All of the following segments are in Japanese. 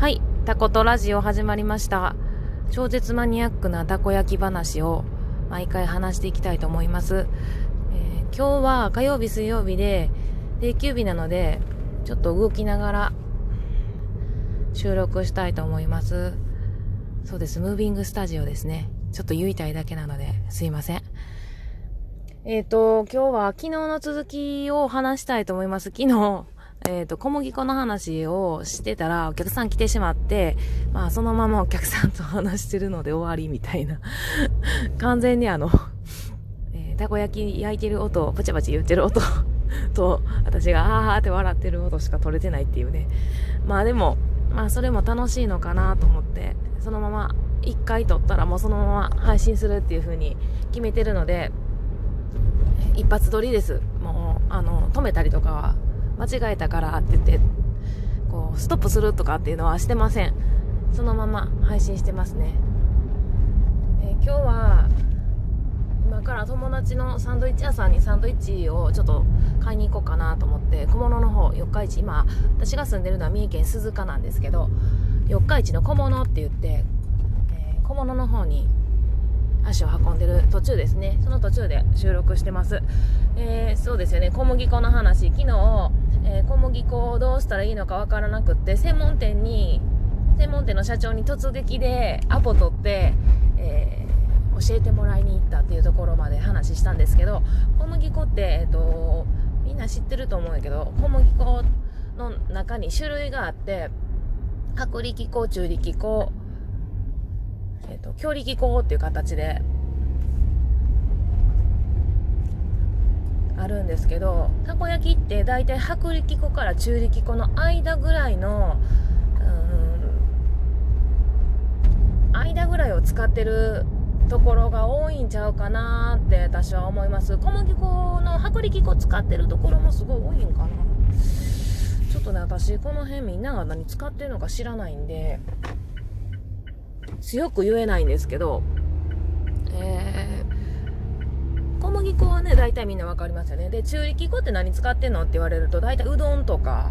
はい、タコとラジオ始まりました。超絶マニアックなたこ焼き話を毎回話していきたいと思います。えー今日は火曜日、水曜日で定休日なので、ちょっと動きながら収録したいと思います。そうです、ムービングスタジオですね。ちょっと言いたいだけなので、すいません。えっ、と、今日は昨日の続きを話したいと思います。昨日、えっ、と、小麦粉の話をしてたら、お客さん来てしまって、まあ、そのままお客さんと話してるので終わりみたいな。完全にあの、えーたこ焼き焼いてる音、パチパチ言ってる音 と、私があーって笑ってる音しか取れてないっていうね。まあでも、まあそれも楽しいのかなと思って、そのまま一回撮ったらもうそのまま配信するっていう風に決めてるので、一発撮りです。もう、あの、止めたりとかは、間違えたからって言って、こう、ストップするとかっていうのはしてません。そのまま配信してますね。え今日は、今から友達のサンドイッチ屋さんにサンドイッチをちょっと買いに行こうかなと思って、小物の方、四日市、今、私が住んでるのは三重県鈴鹿なんですけど、四日市の小物って言って、えー小物の方に足を運んでる途中ですねその途中で収録してます、えーそうですよね小麦粉の話昨日、えー小麦粉をどうしたらいいのかわからなくって専門店に専門店の社長に突撃でアポ取って、えー教えてもらいに行ったっていうところまで話したんですけど小麦粉って、えー、とみんな知ってると思うんやけど小麦粉の中に種類があって薄力粉中力粉えー、と強力粉っていう形でるんですけどたこ焼きって大体薄力粉から中力粉の間ぐらいのうん間ぐらいを使ってるところが多いんちゃうかなって私は思います。小麦粉の薄力粉使ってるところもすごい多いんかな。ちょっとね私この辺みんなが何使ってるのか知らないんで強く言えないんですけど、えー、小麦粉はね大体みんな分かりますよね。で中力粉って何使ってんのって言われると大体うどんとか。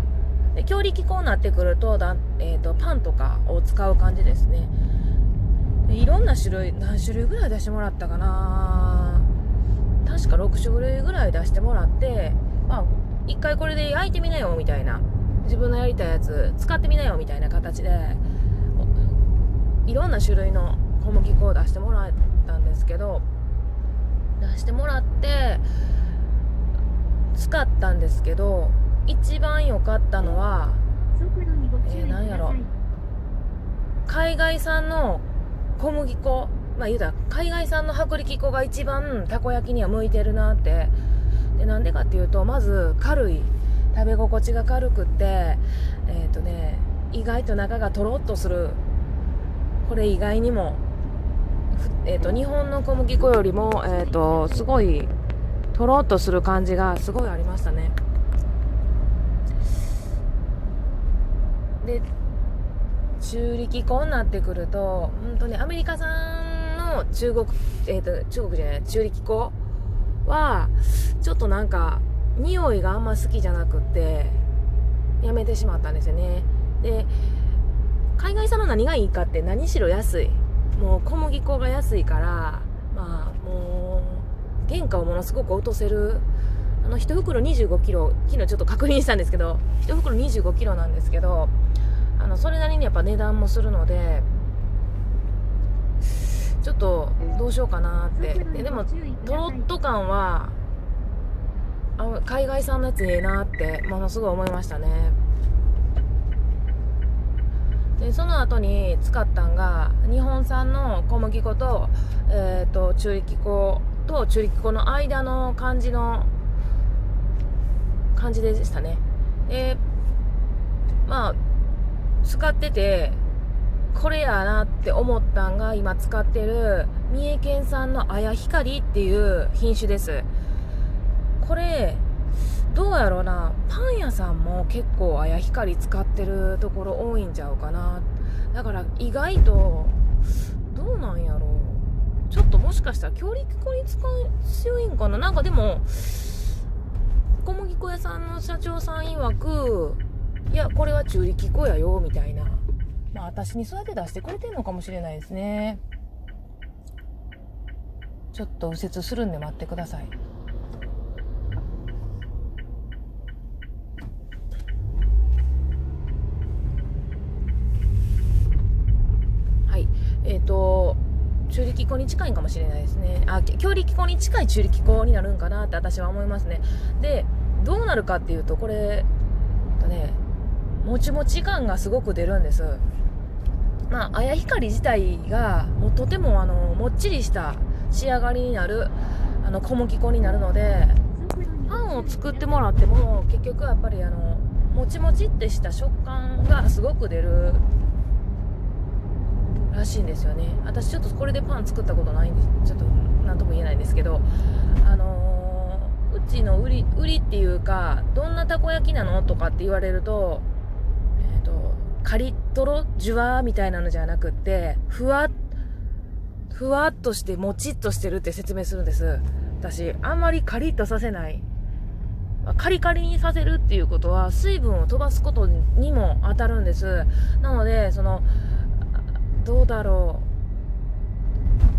で強力粉になってくるとだ、えー、とパンとかを使う感じですね。でいろんな種類何種類ぐらい出してもらったかな。確か6種類ぐらい出してもらってまあ一回これで焼いてみなよみたいな。自分のやりたいやつ使ってみなよみたいな形でいろんな種類の小麦粉を出してもらったんですけど出してもらって使ったんですけど一番良かったのはえーなんやろ。海外産の小麦粉。まあ言うたら海外産の薄力粉が一番たこ焼きには向いてるなって。でなんでかっていうとまず軽い食べ心地が軽くってえっ、とね意外と中がとろっとする。これ意外にも、ふえー、と日本の小麦粉よりも、えー、とすごいとろっとする感じがすごいありましたね。で中力粉になってくると本当にアメリカ産の中国えっ、と中国じゃない中力粉はちょっとなんか匂いがあんま好きじゃなくてやめてしまったんですよね。で海外産の何がいいかって何しろ安い。もう小麦粉が安いからまあもう原価をものすごく落とせる。あの1袋2 5キロ昨日ちょっと確認したんですけど1袋2 5キロなんですけどあのそれなりにやっぱ値段もするのでちょっとどうしようかなって。ででもとろっと感はあ海外産のやつええなってものすごい思いましたね。でその後に使ったんが日本産の小麦粉と,、えー、と中力粉と中力粉の間の感じの感じでしたね。でまあ使っててこれやなって思ったんが今使ってる三重県産の綾光っていう品種です。これどうやろうな。パン屋さんも結構綾光使ってるところ多いんちゃうかな。だから意外とどうなんやろう。ちょっともしかしたら強力粉に使い強いんかな。なんかでも小麦粉屋さんの社長さん曰くいやこれは中力粉やよみたいな。まあ私にそうやって出してくれてるのかもしれないですね。ちょっと右折するんで待ってください。えっ、ー、と中力粉に近いかもしれないですね。あ強力粉に近い中力粉になるんかなって私は思いますね。でどうなるかっていうとこれとねもちもち感がすごく出るんです。まあ綾光自体がもうとてもあのもっちりした仕上がりになるあの小麦粉になるのでパンを作ってもらっても結局やっぱりあのもちもちってした食感がすごく出るらしいんですよね。私ちょっとこれでパン作ったことないんでちょっと何とも言えないんですけどあのー、うちの売り売りっていうかどんなたこ焼きなのとかって言われるとえっ、ー、とカリットロジュワーみたいなのじゃなくってふわっふわっとしてもちっとしてるって説明するんです。私あんまりカリッとさせない。カリカリにさせるっていうことは水分を飛ばすことにも当たるんです。なのでそのどうだろ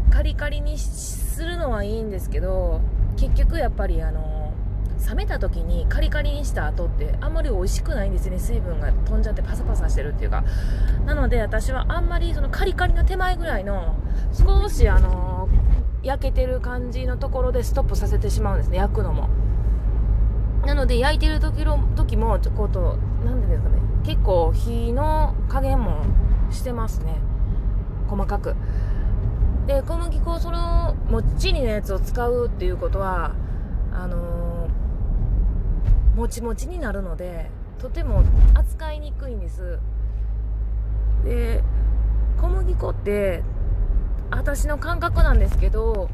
う。カリカリにするのはいいんですけど結局やっぱりあの冷めた時にカリカリにした後ってあんまり美味しくないんですね。水分が飛んじゃってパサパサしてるっていうか。なので私はあんまりそのカリカリの手前ぐらいの少しあの焼けてる感じのところでストップさせてしまうんですね。焼くのも。なので焼いてる時の時もちょっと何ていうんですかね。結構火の加減もしてますね。細かく。で小麦粉そのもっちりなやつを使うっていうことはあのー、もちもちになるのでとても扱いにくいんです。で小麦粉って私の感覚なんですけど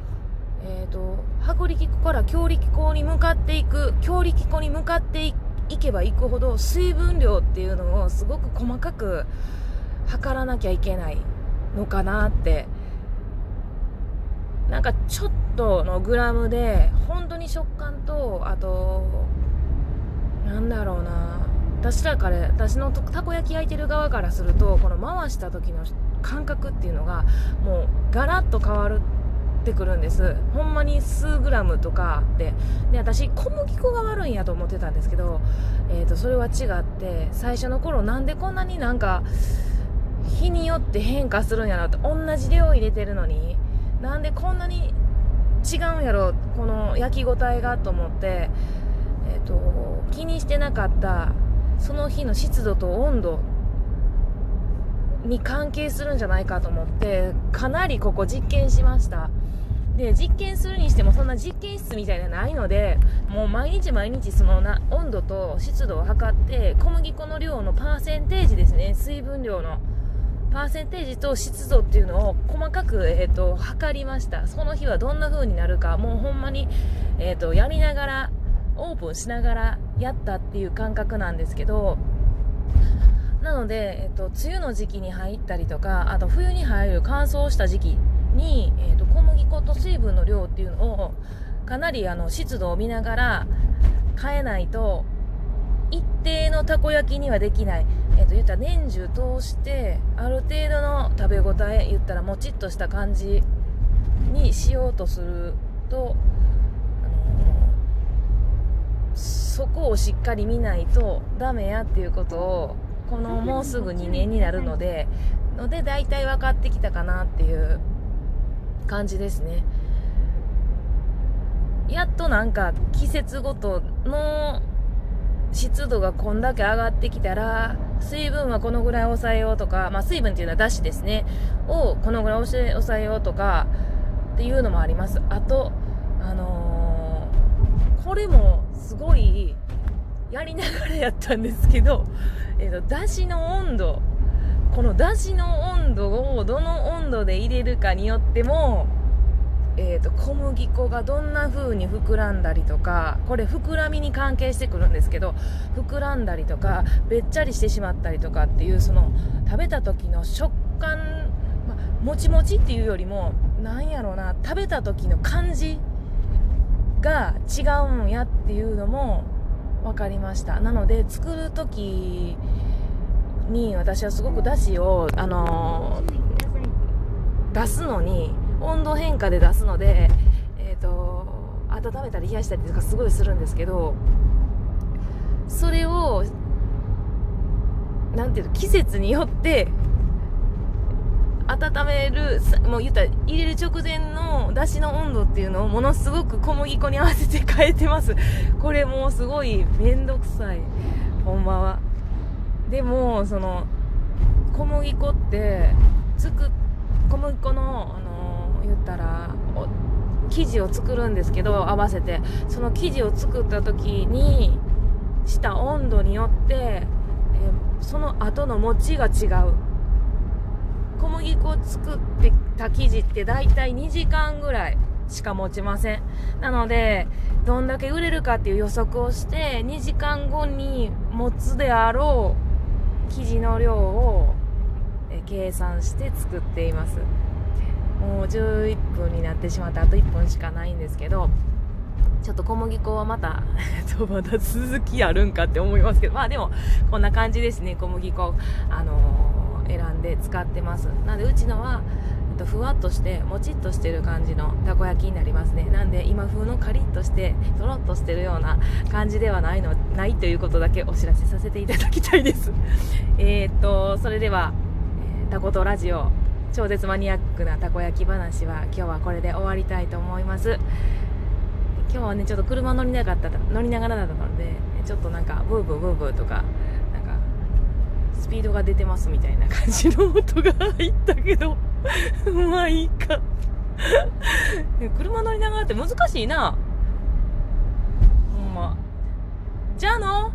えーと、薄力粉から強力粉に向かっていく強力粉に向かっていけばいくほど水分量っていうのをすごく細かく測らなきゃいけない。のかなってなんかちょっとのグラムで本当に食感とあとなんだろうな私らから私のたこ焼き焼いてる側からするとこの回した時の感覚っていうのがもうガラッと変わるってくるんです。ほんまに数グラムとかで。で私小麦粉が悪いんやと思ってたんですけど、えー、とそれは違って最初の頃なんでこんなになんか日によって変化するんやろって同じ量入れてるのに。なんでこんなに違うんやろこの焼き応えがと思って、えーと、気にしてなかったその日の湿度と温度に関係するんじゃないかと思ってかなりここ実験しました。で実験するにしてもそんな実験室みたいなのないのでもう毎日毎日そのな温度と湿度を測って小麦粉の量のパーセンテージですね。水分量の。パーセンテージと湿度っていうのを細かく、えーと、測りました。その日はどんな風になるかもうほんまに、えーと、やりながらオープンしながらやったっていう感覚なんですけどなので、えーと、梅雨の時期に入ったりとかあと冬に入る乾燥した時期に、えー、と小麦粉と水分の量っていうのをかなりあの湿度を見ながら変えないと一定のたこ焼きにはできない、えー、と言ったら年中通してある程度の食べ応え言ったらもちっとした感じにしようとすると、あのー、そこをしっかり見ないとダメやっていうことをこのもうすぐ2年になるのでので大体分かってきたかなっていう感じですね。やっとなんか季節ごとの湿度がこんだけ上がってきたら、水分はこのぐらい抑えようとか、まあ水分っていうのはだしですね、をこのぐらい抑えようとか、っていうのもあります。あと、あのー、これもすごいやりながらやったんですけど、えっ、ー、と、だしの温度、このだしの温度をどの温度で入れるかによっても、えーと、小麦粉がどんな風に膨らんだりとかこれ膨らみに関係してくるんですけど膨らんだりとかべっちゃりしてしまったりとかっていうその食べた時の食感、まもちもちっていうよりもなんやろうな食べた時の感じが違うんやっていうのも分かりました。なので作る時に私はすごくだしを、あのー、出すのに温度変化で出すので、えーと、温めたり冷やしたりとかすごいするんですけどそれをなんていうの季節によって温めるもう言ったら入れる直前のだしの温度っていうのをものすごく小麦粉に合わせて変えてます。これもうすごい面倒くさい。ほんまは。でもその小麦粉ってつく小麦粉のあの言ったら生地を作るんですけど合わせて。その生地を作った時にした温度によって、えその後の餅が違う。小麦粉を作ってた生地って大体2時間ぐらいしか持ちません。なのでどんだけ売れるかっていう予測をして2時間後に持つであろう生地の量を計算して作っています。もう11分になってしまってあと1分しかないんですけどちょっと小麦粉はまた まだ続きあるんかって思いますけどまあでもこんな感じですね。小麦粉あのー、選んで使ってます。なのでうちのはふわっとしてもちっとしてる感じのたこ焼きになりますね。なんで今風のカリッとしてとろっとしてるような感じではないのないということだけお知らせさせていただきたいです。えっとそれでは、えー、タコとラジオ超絶マニアックなたこ焼き話は今日はこれで終わりたいと思います。今日はねちょっと車乗りなかった乗りながらだったのでちょっとなんかブーブーブーブーとかなんかスピードが出てますみたいな感じの音が入ったけどまあいいか車乗りながらって難しいなほんまじゃあの